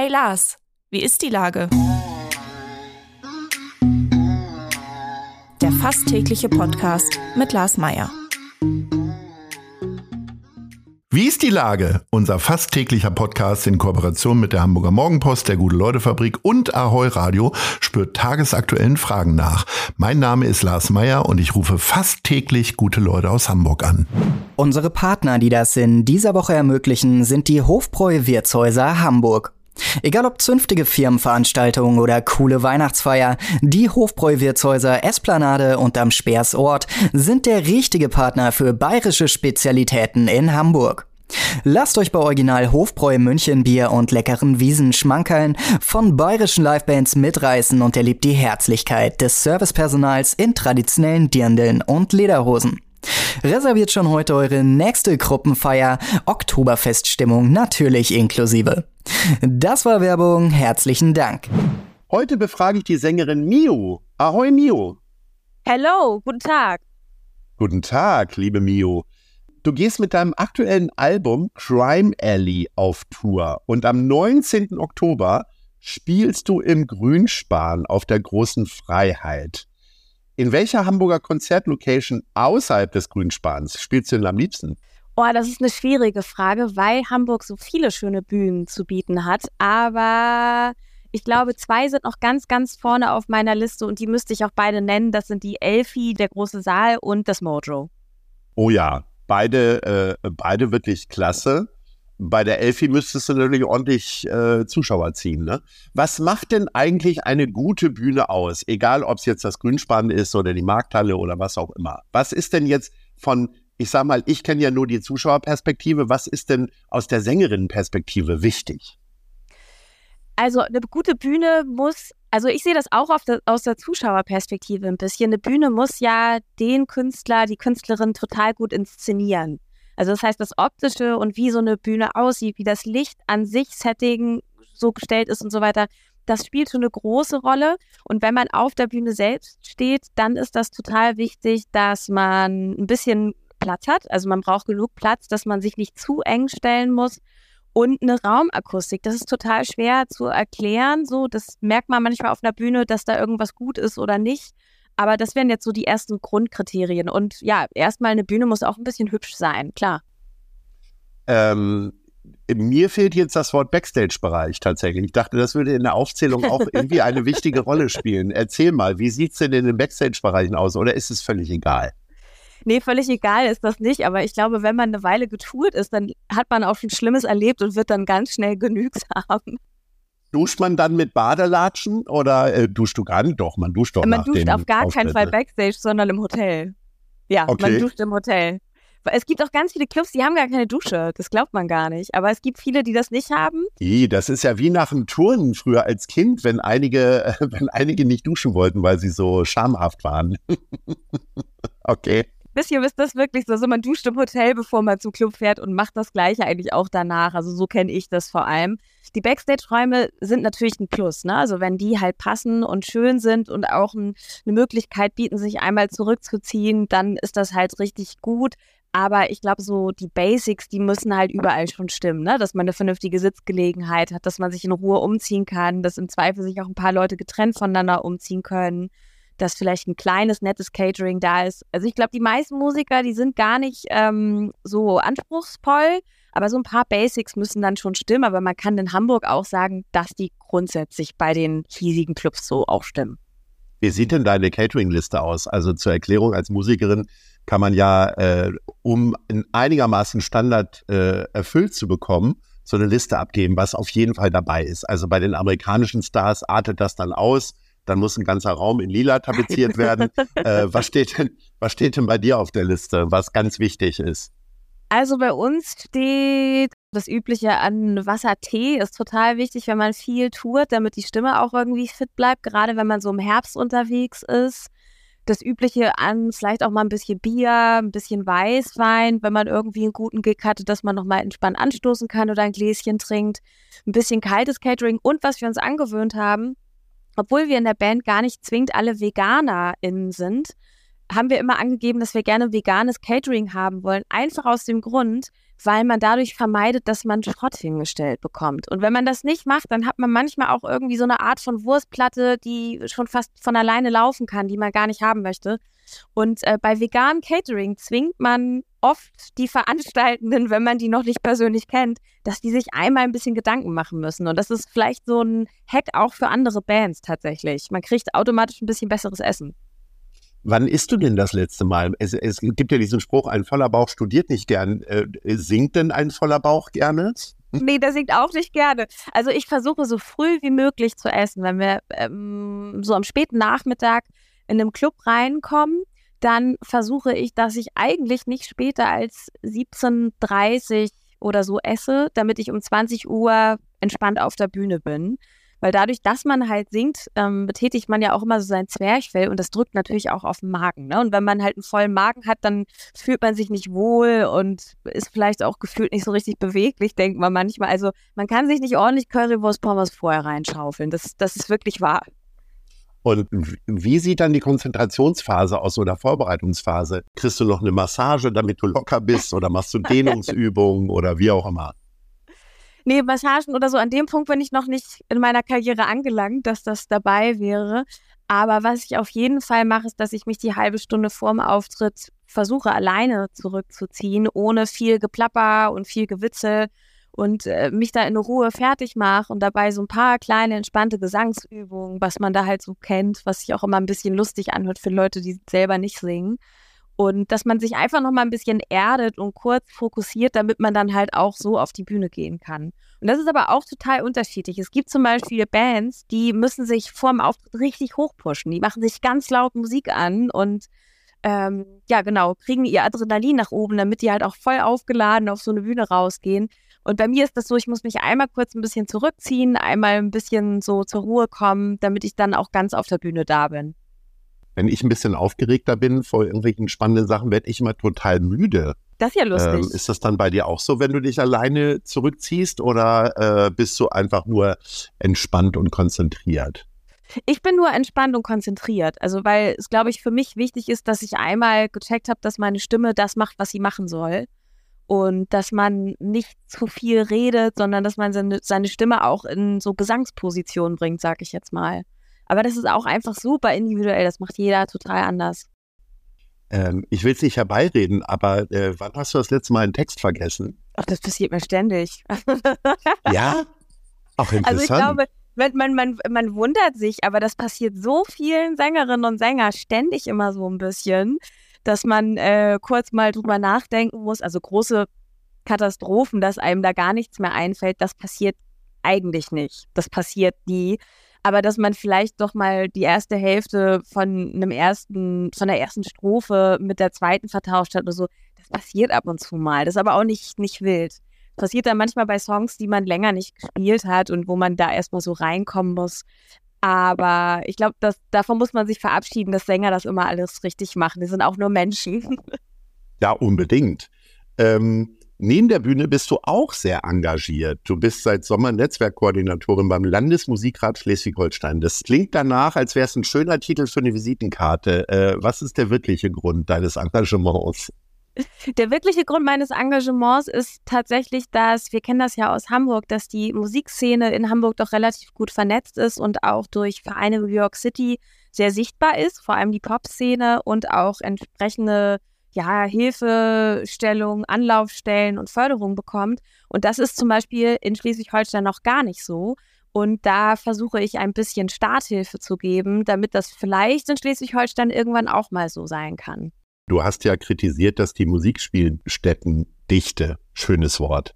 Hey Lars, wie ist die Lage? Der fast tägliche Podcast mit Lars Meier. Wie ist die Lage? Unser fast täglicher Podcast in Kooperation mit der Hamburger Morgenpost, der Gute-Leute-Fabrik und Ahoi Radio spürt tagesaktuellen Fragen nach. Mein Name ist Lars Meier und ich rufe fast täglich gute Leute aus Hamburg an. Unsere Partner, die das in dieser Woche ermöglichen, sind die Hofbräu Wirtshäuser Hamburg. Egal ob zünftige Firmenveranstaltungen oder coole Weihnachtsfeier, die Hofbräu-Wirtshäuser Esplanade und am Speersort sind der richtige Partner für bayerische Spezialitäten in Hamburg. Lasst euch bei Original Hofbräu München Bier und leckeren Wiesen schmankeln, von bayerischen Livebands mitreißen und erlebt die Herzlichkeit des Servicepersonals in traditionellen Dirndeln und Lederhosen. Reserviert schon heute eure nächste Gruppenfeier, Oktoberfeststimmung natürlich inklusive. Das war Werbung, herzlichen Dank. Heute befrage ich die Sängerin Mio. Ahoi Mio. Hello, guten Tag. Guten Tag, liebe Mio. Du gehst mit deinem aktuellen Album Crime Alley auf Tour und am 19. Oktober spielst du im Grünspan auf der großen Freiheit. In welcher Hamburger Konzertlocation außerhalb des Grünspans spielst du denn am liebsten? Oh, das ist eine schwierige Frage, weil Hamburg so viele schöne Bühnen zu bieten hat. Aber ich glaube, zwei sind noch ganz, ganz vorne auf meiner Liste und die müsste ich auch beide nennen. Das sind die Elfi, der große Saal und das Mojo. Oh ja, beide, äh, beide wirklich klasse. Bei der Elfi müsstest du natürlich ordentlich äh, Zuschauer ziehen. Ne? Was macht denn eigentlich eine gute Bühne aus? Egal, ob es jetzt das Grünspan ist oder die Markthalle oder was auch immer. Was ist denn jetzt von ich sag mal, ich kenne ja nur die Zuschauerperspektive. Was ist denn aus der Sängerinnenperspektive wichtig? Also eine gute Bühne muss, also ich sehe das auch der, aus der Zuschauerperspektive ein bisschen. Eine Bühne muss ja den Künstler, die Künstlerin total gut inszenieren. Also das heißt, das Optische und wie so eine Bühne aussieht, wie das Licht an sich, Setting so gestellt ist und so weiter, das spielt schon eine große Rolle. Und wenn man auf der Bühne selbst steht, dann ist das total wichtig, dass man ein bisschen Platz hat. Also man braucht genug Platz, dass man sich nicht zu eng stellen muss. Und eine Raumakustik, das ist total schwer zu erklären. So, das merkt man manchmal auf einer Bühne, dass da irgendwas gut ist oder nicht. Aber das wären jetzt so die ersten Grundkriterien. Und ja, erstmal eine Bühne muss auch ein bisschen hübsch sein, klar. Ähm, mir fehlt jetzt das Wort Backstage-Bereich tatsächlich. Ich dachte, das würde in der Aufzählung auch irgendwie eine wichtige Rolle spielen. Erzähl mal, wie sieht es denn in den Backstage-Bereichen aus oder ist es völlig egal? Nee, völlig egal ist das nicht. Aber ich glaube, wenn man eine Weile getourt ist, dann hat man auch schon Schlimmes erlebt und wird dann ganz schnell genügsam. Duscht man dann mit Badelatschen oder äh, duscht du gar nicht? Doch, man duscht doch Man duscht auf gar keinen Fall? Backstage, sondern im Hotel. Ja, okay. man duscht im Hotel. Es gibt auch ganz viele Clubs, die haben gar keine Dusche. Das glaubt man gar nicht. Aber es gibt viele, die das nicht haben. Das ist ja wie nach dem Turnen früher als Kind, wenn einige, wenn einige nicht duschen wollten, weil sie so schamhaft waren. okay. Ihr, ist das wirklich so? Also man duscht im Hotel, bevor man zum Club fährt und macht das Gleiche eigentlich auch danach. Also so kenne ich das vor allem. Die Backstage-Räume sind natürlich ein Plus, ne? Also wenn die halt passen und schön sind und auch ein, eine Möglichkeit bieten, sich einmal zurückzuziehen, dann ist das halt richtig gut. Aber ich glaube, so die Basics, die müssen halt überall schon stimmen, ne? Dass man eine vernünftige Sitzgelegenheit hat, dass man sich in Ruhe umziehen kann, dass im Zweifel sich auch ein paar Leute getrennt voneinander umziehen können dass vielleicht ein kleines, nettes Catering da ist. Also ich glaube, die meisten Musiker, die sind gar nicht ähm, so anspruchsvoll, aber so ein paar Basics müssen dann schon stimmen. Aber man kann in Hamburg auch sagen, dass die grundsätzlich bei den hiesigen Clubs so auch stimmen. Wie sieht denn deine Catering-Liste aus? Also zur Erklärung als Musikerin kann man ja, äh, um in einigermaßen Standard äh, erfüllt zu bekommen, so eine Liste abgeben, was auf jeden Fall dabei ist. Also bei den amerikanischen Stars artet das dann aus dann muss ein ganzer Raum in lila tapeziert werden. äh, was, steht denn, was steht denn bei dir auf der Liste, was ganz wichtig ist? Also bei uns steht das Übliche an Wassertee ist total wichtig, wenn man viel tourt, damit die Stimme auch irgendwie fit bleibt, gerade wenn man so im Herbst unterwegs ist. Das Übliche an vielleicht auch mal ein bisschen Bier, ein bisschen Weißwein, wenn man irgendwie einen guten Gig hatte, dass man nochmal entspannt anstoßen kann oder ein Gläschen trinkt. Ein bisschen kaltes Catering und was wir uns angewöhnt haben, obwohl wir in der Band gar nicht zwingend alle VeganerInnen sind, haben wir immer angegeben, dass wir gerne veganes Catering haben wollen. Einfach aus dem Grund, weil man dadurch vermeidet, dass man Schrott hingestellt bekommt. Und wenn man das nicht macht, dann hat man manchmal auch irgendwie so eine Art von Wurstplatte, die schon fast von alleine laufen kann, die man gar nicht haben möchte. Und äh, bei veganem Catering zwingt man oft die Veranstaltenden, wenn man die noch nicht persönlich kennt, dass die sich einmal ein bisschen Gedanken machen müssen. Und das ist vielleicht so ein Hack auch für andere Bands tatsächlich. Man kriegt automatisch ein bisschen besseres Essen. Wann isst du denn das letzte Mal? Es, es gibt ja diesen Spruch, ein voller Bauch studiert nicht gern. Äh, singt denn ein voller Bauch gerne? Nee, der singt auch nicht gerne. Also ich versuche so früh wie möglich zu essen. Wenn wir ähm, so am späten Nachmittag in einem Club reinkommen, dann versuche ich, dass ich eigentlich nicht später als 17.30 oder so esse, damit ich um 20 Uhr entspannt auf der Bühne bin. Weil dadurch, dass man halt singt, ähm, betätigt man ja auch immer so sein Zwerchfell und das drückt natürlich auch auf den Magen. Ne? Und wenn man halt einen vollen Magen hat, dann fühlt man sich nicht wohl und ist vielleicht auch gefühlt nicht so richtig beweglich, denkt man manchmal. Also man kann sich nicht ordentlich Currywurst Pommes vorher reinschaufeln. Das, das ist wirklich wahr. Und wie sieht dann die Konzentrationsphase aus oder Vorbereitungsphase? Kriegst du noch eine Massage, damit du locker bist oder machst du Dehnungsübungen oder wie auch immer? Nee, Massagen oder so, an dem Punkt bin ich noch nicht in meiner Karriere angelangt, dass das dabei wäre. Aber was ich auf jeden Fall mache, ist, dass ich mich die halbe Stunde vorm Auftritt versuche, alleine zurückzuziehen, ohne viel Geplapper und viel Gewitzel und äh, mich da in Ruhe fertig mache und dabei so ein paar kleine entspannte Gesangsübungen, was man da halt so kennt, was sich auch immer ein bisschen lustig anhört für Leute, die selber nicht singen. Und dass man sich einfach noch mal ein bisschen erdet und kurz fokussiert, damit man dann halt auch so auf die Bühne gehen kann. Und das ist aber auch total unterschiedlich. Es gibt zum Beispiel Bands, die müssen sich vor dem Auftritt richtig hochpushen. Die machen sich ganz laut Musik an und ähm, ja, genau, kriegen ihr Adrenalin nach oben, damit die halt auch voll aufgeladen auf so eine Bühne rausgehen. Und bei mir ist das so, ich muss mich einmal kurz ein bisschen zurückziehen, einmal ein bisschen so zur Ruhe kommen, damit ich dann auch ganz auf der Bühne da bin. Wenn ich ein bisschen aufgeregter bin vor irgendwelchen spannenden Sachen, werde ich immer total müde. Das ist ja lustig. Ähm, ist das dann bei dir auch so, wenn du dich alleine zurückziehst oder äh, bist du einfach nur entspannt und konzentriert? Ich bin nur entspannt und konzentriert. Also, weil es, glaube ich, für mich wichtig ist, dass ich einmal gecheckt habe, dass meine Stimme das macht, was sie machen soll und dass man nicht zu viel redet, sondern dass man seine, seine Stimme auch in so Gesangspositionen bringt, sag ich jetzt mal. Aber das ist auch einfach super individuell, das macht jeder total anders. Ähm, ich will es nicht herbeireden, aber äh, wann hast du das letzte Mal einen Text vergessen? Ach, das passiert mir ständig. ja? Auch interessant. Also ich glaube, man, man, man, man wundert sich, aber das passiert so vielen Sängerinnen und Sängern ständig immer so ein bisschen dass man äh, kurz mal drüber nachdenken muss. Also große Katastrophen, dass einem da gar nichts mehr einfällt, das passiert eigentlich nicht. Das passiert nie. Aber dass man vielleicht doch mal die erste Hälfte von einem ersten, von der ersten Strophe mit der zweiten vertauscht hat oder so, das passiert ab und zu mal. Das ist aber auch nicht, nicht wild. Passiert dann manchmal bei Songs, die man länger nicht gespielt hat und wo man da erstmal so reinkommen muss. Aber ich glaube, davon muss man sich verabschieden, dass Sänger das immer alles richtig machen. Die sind auch nur Menschen. Ja, unbedingt. Ähm, neben der Bühne bist du auch sehr engagiert. Du bist seit Sommer Netzwerkkoordinatorin beim Landesmusikrat Schleswig-Holstein. Das klingt danach, als wäre es ein schöner Titel für eine Visitenkarte. Äh, was ist der wirkliche Grund deines Engagements? Der wirkliche Grund meines Engagements ist tatsächlich, dass wir kennen das ja aus Hamburg, dass die Musikszene in Hamburg doch relativ gut vernetzt ist und auch durch Vereine New York City sehr sichtbar ist, vor allem die Pop-Szene und auch entsprechende ja, Hilfestellung, Anlaufstellen und Förderung bekommt. Und das ist zum Beispiel in Schleswig-Holstein noch gar nicht so. Und da versuche ich ein bisschen Starthilfe zu geben, damit das vielleicht in Schleswig-Holstein irgendwann auch mal so sein kann. Du hast ja kritisiert, dass die Musikspielstättendichte, schönes Wort,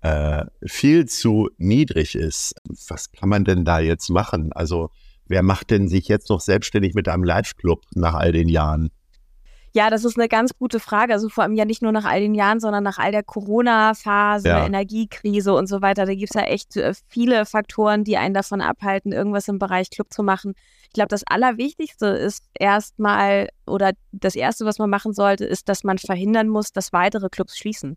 äh, viel zu niedrig ist. Was kann man denn da jetzt machen? Also wer macht denn sich jetzt noch selbstständig mit einem Live-Club nach all den Jahren? Ja, das ist eine ganz gute Frage. Also vor allem ja nicht nur nach all den Jahren, sondern nach all der Corona-Phase, ja. Energiekrise und so weiter. Da gibt es ja echt äh, viele Faktoren, die einen davon abhalten, irgendwas im Bereich Club zu machen. Ich glaube, das Allerwichtigste ist erstmal, oder das Erste, was man machen sollte, ist, dass man verhindern muss, dass weitere Clubs schließen.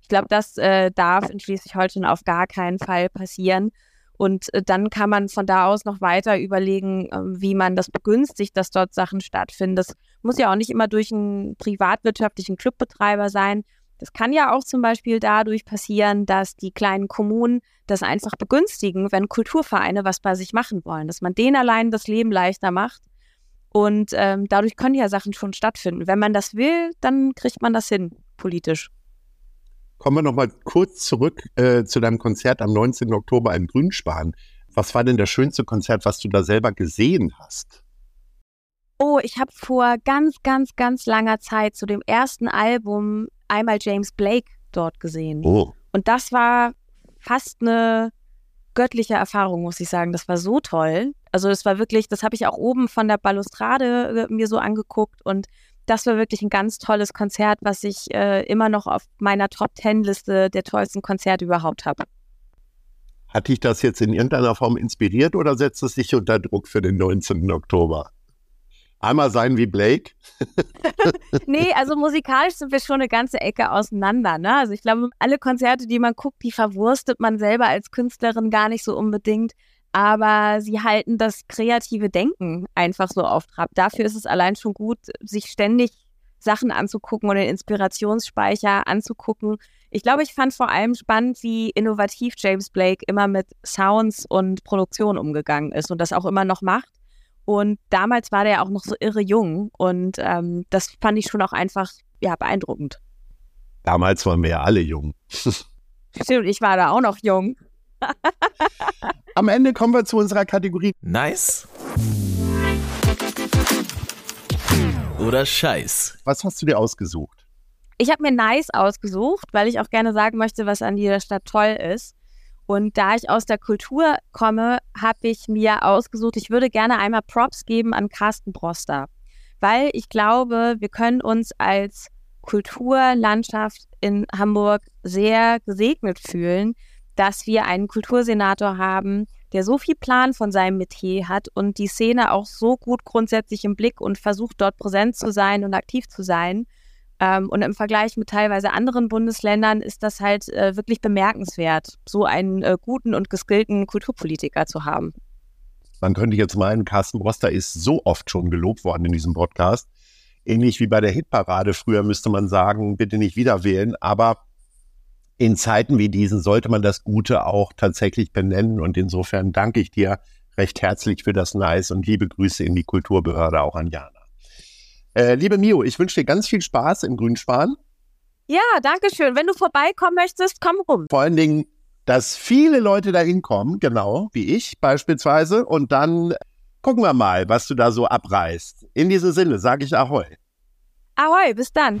Ich glaube, das äh, darf in Schleswig-Holstein auf gar keinen Fall passieren. Und äh, dann kann man von da aus noch weiter überlegen, äh, wie man das begünstigt, dass dort Sachen stattfinden. Das muss ja auch nicht immer durch einen privatwirtschaftlichen Clubbetreiber sein. Das kann ja auch zum Beispiel dadurch passieren, dass die kleinen Kommunen das einfach begünstigen, wenn Kulturvereine was bei sich machen wollen, dass man denen allein das Leben leichter macht. Und ähm, dadurch können ja Sachen schon stattfinden. Wenn man das will, dann kriegt man das hin, politisch. Kommen wir nochmal kurz zurück äh, zu deinem Konzert am 19. Oktober im Grünspan. Was war denn das schönste Konzert, was du da selber gesehen hast? Oh, ich habe vor ganz, ganz, ganz langer Zeit zu dem ersten Album einmal James Blake dort gesehen. Oh. Und das war fast eine göttliche Erfahrung, muss ich sagen. Das war so toll. Also es war wirklich, das habe ich auch oben von der Balustrade äh, mir so angeguckt und das war wirklich ein ganz tolles Konzert, was ich äh, immer noch auf meiner Top Ten Liste der tollsten Konzerte überhaupt habe. Hat dich das jetzt in irgendeiner Form inspiriert oder setzt es dich unter Druck für den 19. Oktober? einmal sein wie Blake? nee, also musikalisch sind wir schon eine ganze Ecke auseinander. Ne? Also ich glaube, alle Konzerte, die man guckt, die verwurstet man selber als Künstlerin gar nicht so unbedingt. Aber sie halten das kreative Denken einfach so auf Trab. Dafür ist es allein schon gut, sich ständig Sachen anzugucken und den Inspirationsspeicher anzugucken. Ich glaube, ich fand vor allem spannend, wie innovativ James Blake immer mit Sounds und Produktion umgegangen ist und das auch immer noch macht. Und damals war der ja auch noch so irre jung und ähm, das fand ich schon auch einfach ja, beeindruckend. Damals waren wir ja alle jung. Stimmt, ich war da auch noch jung. Am Ende kommen wir zu unserer Kategorie Nice oder Scheiß. Was hast du dir ausgesucht? Ich habe mir Nice ausgesucht, weil ich auch gerne sagen möchte, was an dieser Stadt toll ist. Und da ich aus der Kultur komme, habe ich mir ausgesucht, ich würde gerne einmal Props geben an Carsten Broster, weil ich glaube, wir können uns als Kulturlandschaft in Hamburg sehr gesegnet fühlen, dass wir einen Kultursenator haben, der so viel Plan von seinem Metier hat und die Szene auch so gut grundsätzlich im Blick und versucht dort präsent zu sein und aktiv zu sein. Ähm, und im Vergleich mit teilweise anderen Bundesländern ist das halt äh, wirklich bemerkenswert, so einen äh, guten und geskillten Kulturpolitiker zu haben. Man könnte jetzt meinen, Carsten Broster ist so oft schon gelobt worden in diesem Podcast. Ähnlich wie bei der Hitparade. Früher müsste man sagen, bitte nicht wieder wählen. Aber in Zeiten wie diesen sollte man das Gute auch tatsächlich benennen. Und insofern danke ich dir recht herzlich für das Nice und liebe Grüße in die Kulturbehörde auch an Jana. Äh, liebe Mio, ich wünsche dir ganz viel Spaß im Grünspan. Ja, danke schön. Wenn du vorbeikommen möchtest, komm rum. Vor allen Dingen, dass viele Leute da hinkommen, genau, wie ich beispielsweise. Und dann gucken wir mal, was du da so abreißt. In diesem Sinne sage ich Ahoi. Ahoi, bis dann.